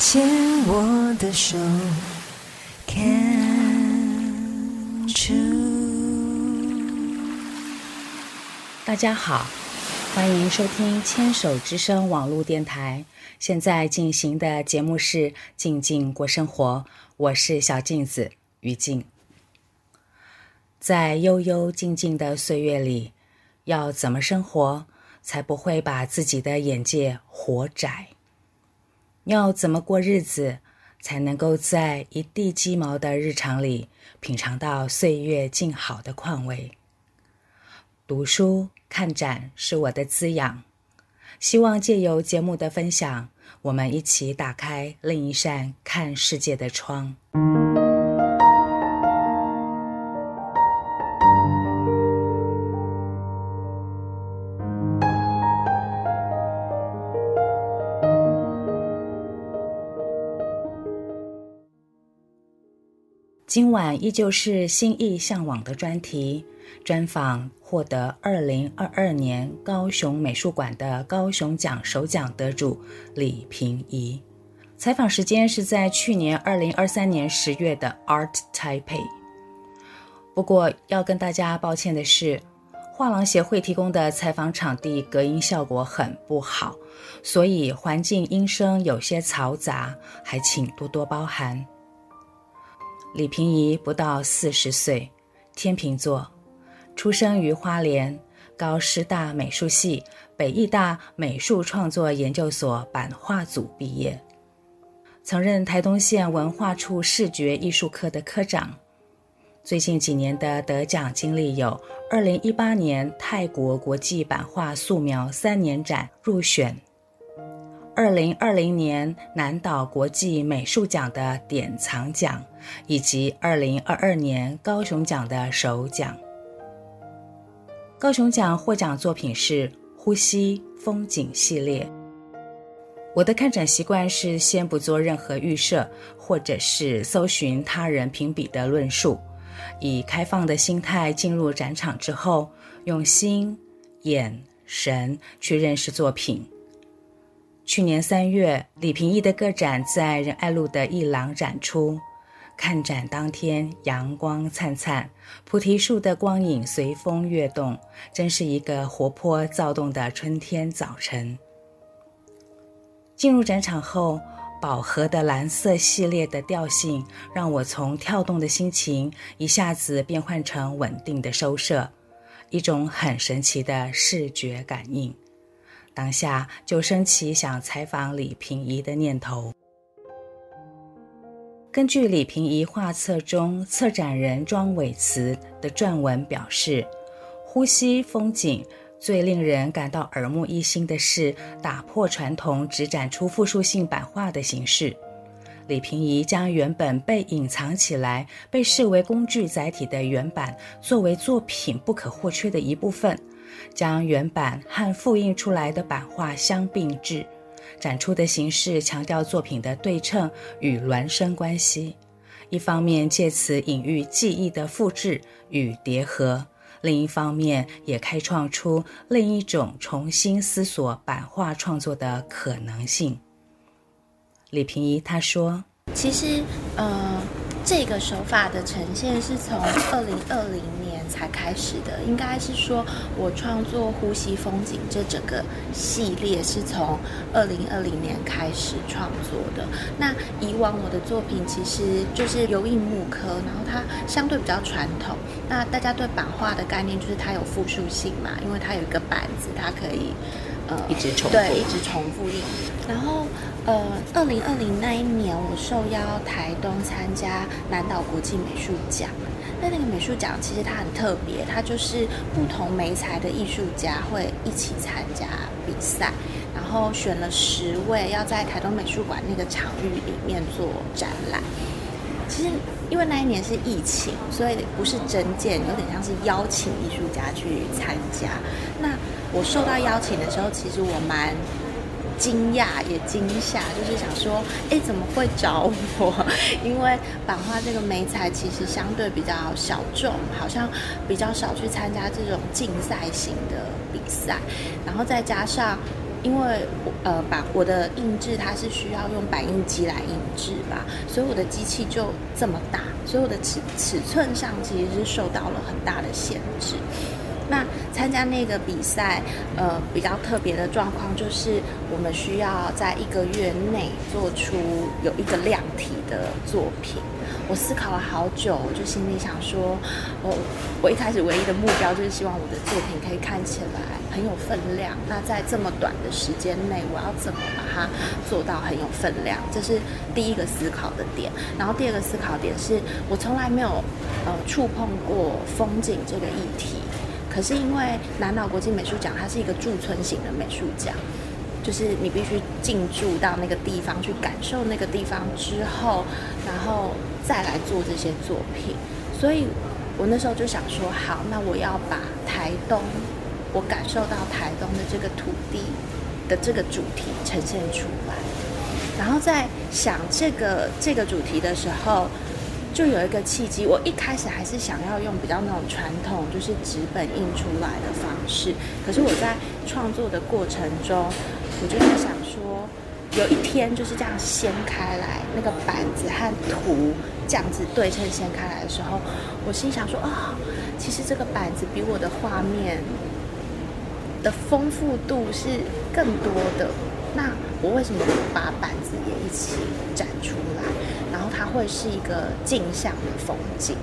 牵我的手，Can。大家好，欢迎收听牵手之声网络电台。现在进行的节目是《静静过生活》，我是小镜子于静。在悠悠静静的岁月里，要怎么生活才不会把自己的眼界活窄？要怎么过日子才能够在一地鸡毛的日常里品尝到岁月静好的况味？读书看展是我的滋养，希望借由节目的分享，我们一起打开另一扇看世界的窗。今晚依旧是心意向往的专题，专访获得二零二二年高雄美术馆的高雄奖首奖得主李平宜。采访时间是在去年二零二三年十月的 Art Taipei。不过要跟大家抱歉的是，画廊协会提供的采访场地隔音效果很不好，所以环境音声有些嘈杂，还请多多包涵。李平宜不到四十岁，天秤座，出生于花莲，高师大美术系、北艺大美术创作研究所版画组毕业，曾任台东县文化处视觉艺术科的科长。最近几年的得奖经历有：二零一八年泰国国际版画素描三年展入选。二零二零年南岛国际美术奖的典藏奖，以及二零二二年高雄奖的首奖。高雄奖获奖作品是《呼吸风景》系列。我的看展习惯是先不做任何预设，或者是搜寻他人评比的论述，以开放的心态进入展场之后，用心、眼、神去认识作品。去年三月，李平义的个展在仁爱路的艺廊展出。看展当天，阳光灿灿，菩提树的光影随风跃动，真是一个活泼躁动的春天早晨。进入展场后，饱和的蓝色系列的调性，让我从跳动的心情一下子变换成稳定的收摄，一种很神奇的视觉感应。当下就升起想采访李平宜的念头。根据李平宜画册中策展人庄伟慈的撰文表示，呼吸风景最令人感到耳目一新的是打破传统只展出复数性版画的形式。李平宜将原本被隐藏起来、被视为工具载体的原版作为作品不可或缺的一部分。将原版和复印出来的版画相并置，展出的形式强调作品的对称与孪生关系。一方面借此隐喻记忆的复制与叠合，另一方面也开创出另一种重新思索版画创作的可能性。李平宜他说：“其实，呃，这个手法的呈现是从二零二零年。”才开始的，应该是说，我创作《呼吸风景》这整个系列是从二零二零年开始创作的。那以往我的作品其实就是油印木刻，然后它相对比较传统。那大家对版画的概念就是它有复数性嘛，因为它有一个板子，它可以呃一直重复，对，一直重复印。然后呃，二零二零那一年，我受邀台东参加南岛国际美术奖。那那个美术奖其实它很特别，它就是不同媒材的艺术家会一起参加比赛，然后选了十位要在台东美术馆那个场域里面做展览。其实因为那一年是疫情，所以不是征件，有点像是邀请艺术家去参加。那我受到邀请的时候，其实我蛮惊讶也惊吓，就是想说，哎，怎么会找我？因为版画这个媒材其实相对比较小众，好像比较少去参加这种竞赛型的比赛，然后再加上。因为呃，把我的印制它是需要用版印机来印制吧，所以我的机器就这么大，所以我的尺尺寸上其实是受到了很大的限制。那参加那个比赛，呃，比较特别的状况就是我们需要在一个月内做出有一个量体的作品。我思考了好久，就心里想说，我我一开始唯一的目标就是希望我的作品可以看起来很有分量。那在这么短的时间内，我要怎么把它做到很有分量？这是第一个思考的点。然后第二个思考点是我从来没有呃触碰过风景这个议题，可是因为南岛国际美术奖，它是一个驻村型的美术奖。就是你必须进驻到那个地方去感受那个地方之后，然后再来做这些作品。所以我那时候就想说，好，那我要把台东，我感受到台东的这个土地的这个主题呈现出来。然后在想这个这个主题的时候，就有一个契机。我一开始还是想要用比较那种传统，就是纸本印出来的方式。可是我在创作的过程中，我就在想说，有一天就是这样掀开来，那个板子和图这样子对称掀开来的时候，我心想说啊、其实这个板子比我的画面的丰富度是更多的。那我为什么不把板子也一起展出来？然后它会是一个镜像的风景。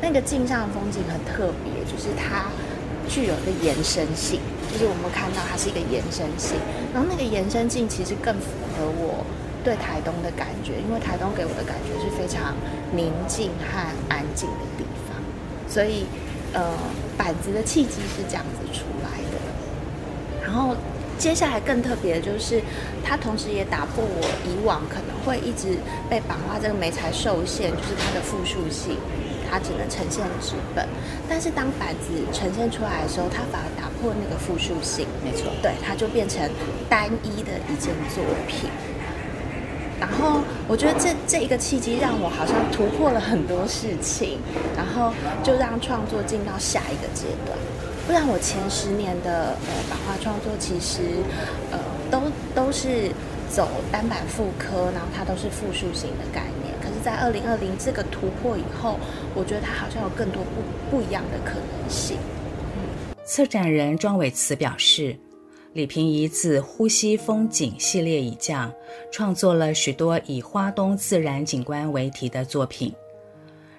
那个镜像的风景很特别，就是它具有一个延伸性。就是我们看到它是一个延伸性，然后那个延伸性其实更符合我对台东的感觉，因为台东给我的感觉是非常宁静和安静的地方，所以呃板子的契机是这样子出来的。然后接下来更特别的就是，它同时也打破我以往可能会一直被版画这个媒材受限，就是它的复数性。它只能呈现纸本，但是当板子呈现出来的时候，它反而打破那个复数性。没错，对，它就变成单一的一件作品。然后我觉得这这一个契机让我好像突破了很多事情，然后就让创作进到下一个阶段。不然我前十年的呃版画创作其实呃都都是走单板复刻，然后它都是复数型的概。在二零二零这个突破以后，我觉得它好像有更多不不一样的可能性。策展人庄伟慈表示，李平宜自呼吸风景系列以降，创作了许多以花东自然景观为题的作品。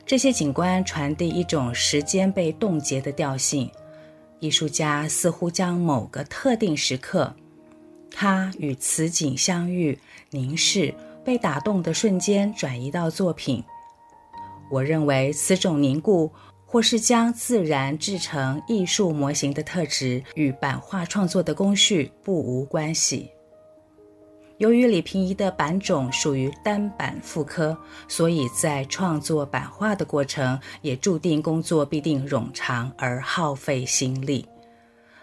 这些景观传递一种时间被冻结的调性，艺术家似乎将某个特定时刻，他与此景相遇、凝视。被打动的瞬间转移到作品，我认为此种凝固或是将自然制成艺术模型的特质，与版画创作的工序不无关系。由于李平宜的版种属于单板复刻，所以在创作版画的过程也注定工作必定冗长而耗费心力。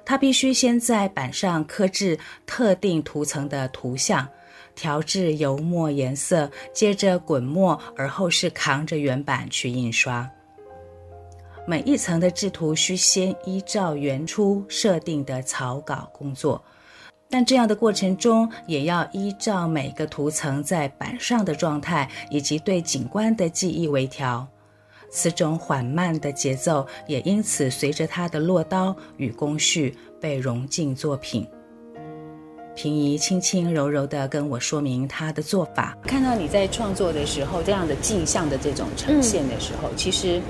他必须先在板上刻制特定图层的图像。调制油墨颜色，接着滚墨，而后是扛着原版去印刷。每一层的制图需先依照原初设定的草稿工作，但这样的过程中也要依照每个图层在板上的状态以及对景观的记忆微调。此种缓慢的节奏也因此随着他的落刀与工序被融进作品。平姨轻轻柔柔地跟我说明她的做法。看到你在创作的时候，这样的镜像的这种呈现的时候，嗯、其实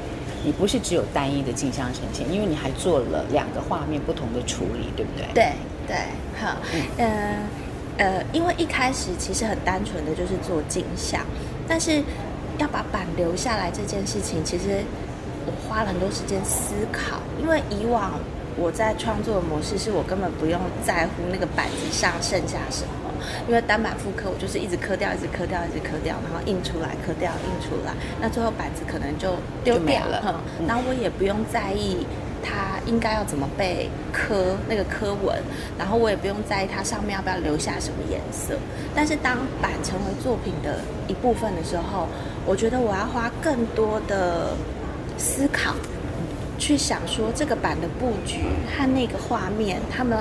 你不是只有单一的镜像呈现，因为你还做了两个画面不同的处理，对不对？对对，好，嗯呃，呃，因为一开始其实很单纯的就是做镜像，但是要把板留下来这件事情，其实我花了很多时间思考，因为以往。我在创作的模式是我根本不用在乎那个板子上剩下什么，因为单板复刻，我就是一直刻掉，一直刻掉，一直刻掉，然后印出来，刻掉，印出来，那最后板子可能就丢掉了。嗯，然后我也不用在意它应该要怎么被刻那个刻纹，然后我也不用在意它上面要不要留下什么颜色。但是当板成为作品的一部分的时候，我觉得我要花更多的思考。去想说这个版的布局和那个画面，他们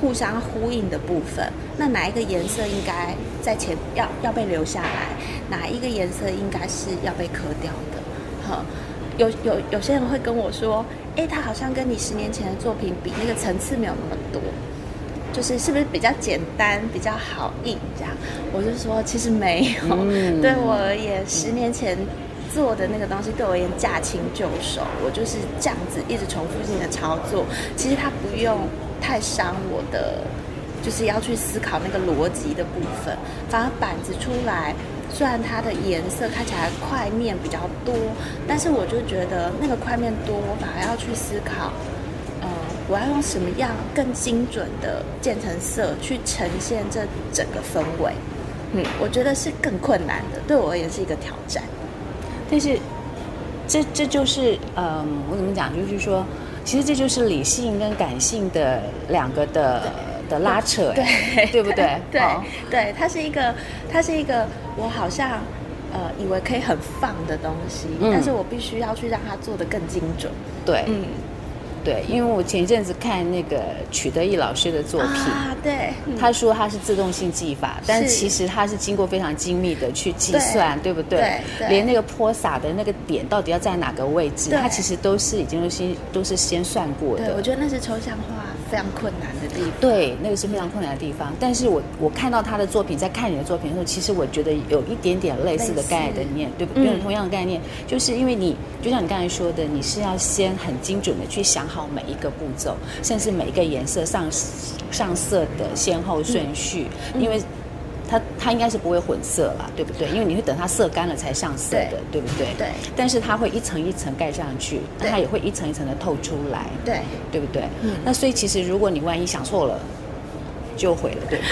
互相呼应的部分，那哪一个颜色应该在前要要被留下来，哪一个颜色应该是要被磕掉的？哈，有有有些人会跟我说，哎，他好像跟你十年前的作品比，那个层次没有那么多，就是是不是比较简单，比较好印这样？我就说其实没有，嗯、对我而言，十年前。做的那个东西对我而言驾轻就熟，我就是这样子一直重复性的操作。其实它不用太伤我的，就是要去思考那个逻辑的部分。反而板子出来，虽然它的颜色看起来块面比较多，但是我就觉得那个块面多，我反而要去思考，嗯，我要用什么样更精准的渐层色去呈现这整个氛围。嗯，我觉得是更困难的，对我而言是一个挑战。但是，这这就是，嗯，我怎么讲？就是说，其实这就是理性跟感性的两个的的拉扯，对，对不对？对对，它是一个，它是一个，我好像呃以为可以很放的东西，嗯，但是我必须要去让它做的更精准，对，嗯。对，因为我前一阵子看那个曲德义老师的作品，啊，对，他说他是自动性技法，但其实他是经过非常精密的去计算，对，对不对？对，对，连那个泼洒的那个点到底要在哪个位置，他其实都是已经都先都是先算过的。对，我觉得那是抽象化非常困难的地方。对，那个是非常困难的地方。但是我我看到他的作品，在看你的作品的时候，其实我觉得有一点点类似的概念，对不对？同样的概念，就是因为你就像你刚才说的，你是要先很精准的去想。好每一个步骤，甚至每一个颜色上上色的先后顺序，嗯、因为它它应该是不会混色啦，对不对？因为你会等它色干了才上色的，对，对不对？对。但是它会一层一层盖上去，它也会一层一层的透出来，对，对不对？嗯。那所以其实如果你万一想错了，就毁了，对。吧？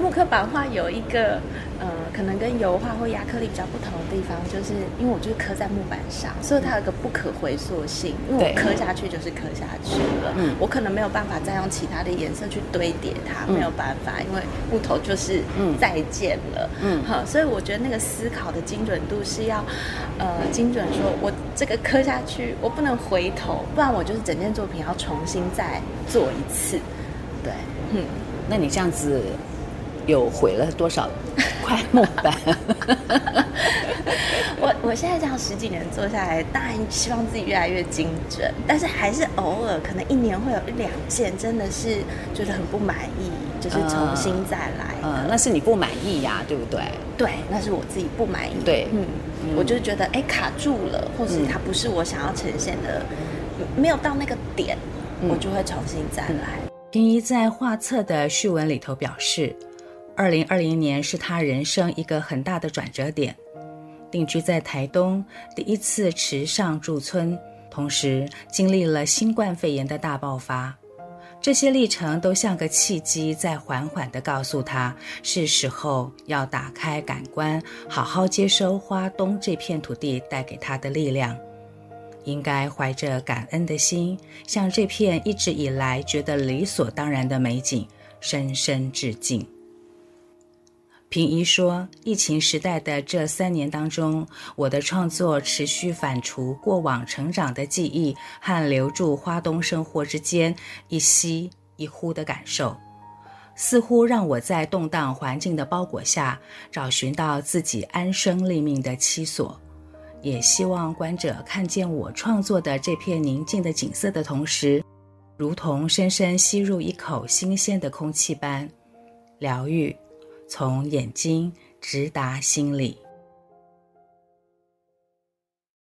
木刻版画有一个。呃，可能跟油画或亚克力比较不同的地方，就是因为我就是刻在木板上，所以它有个不可回溯性。因为我刻下去就是刻下去了，嗯，我可能没有办法再用其他的颜色去堆叠它，嗯，没有办法，因为木头就是再见了，嗯，好，所以我觉得那个思考的精准度是要，呃，精准说，我这个刻下去，我不能回头，不然我就是整件作品要重新再做一次，对，嗯，那你这样子。有毁了多少块木板？我我现在这样十几年做下来，当然希望自己越来越精准，但是还是偶尔可能一年会有一两件，真的是觉得很不满意，就是重新再来。嗯，嗯，那是你不满意呀，对不对？对，那是我自己不满意。对，嗯，我就觉得哎卡住了，或是它不是我想要呈现的，没有到那个点，我就会重新再来。平一在画册的序文里头表示。二零二零年是他人生一个很大的转折点，定居在台东，第一次池上驻村，同时经历了新冠肺炎的大爆发，这些历程都像个契机，在缓缓地告诉他，是时候要打开感官，好好接收花东这片土地带给他的力量，应该怀着感恩的心，向这片一直以来觉得理所当然的美景深深致敬。平一说：“疫情时代的这三年当中，我的创作持续反刍过往成长的记忆和留住花东生活之间一吸一呼的感受，似乎让我在动荡环境的包裹下找寻到自己安身立命的栖所。也希望观者看见我创作的这片宁静的景色的同时，如同深深吸入一口新鲜的空气般疗愈。”从眼睛直达心里。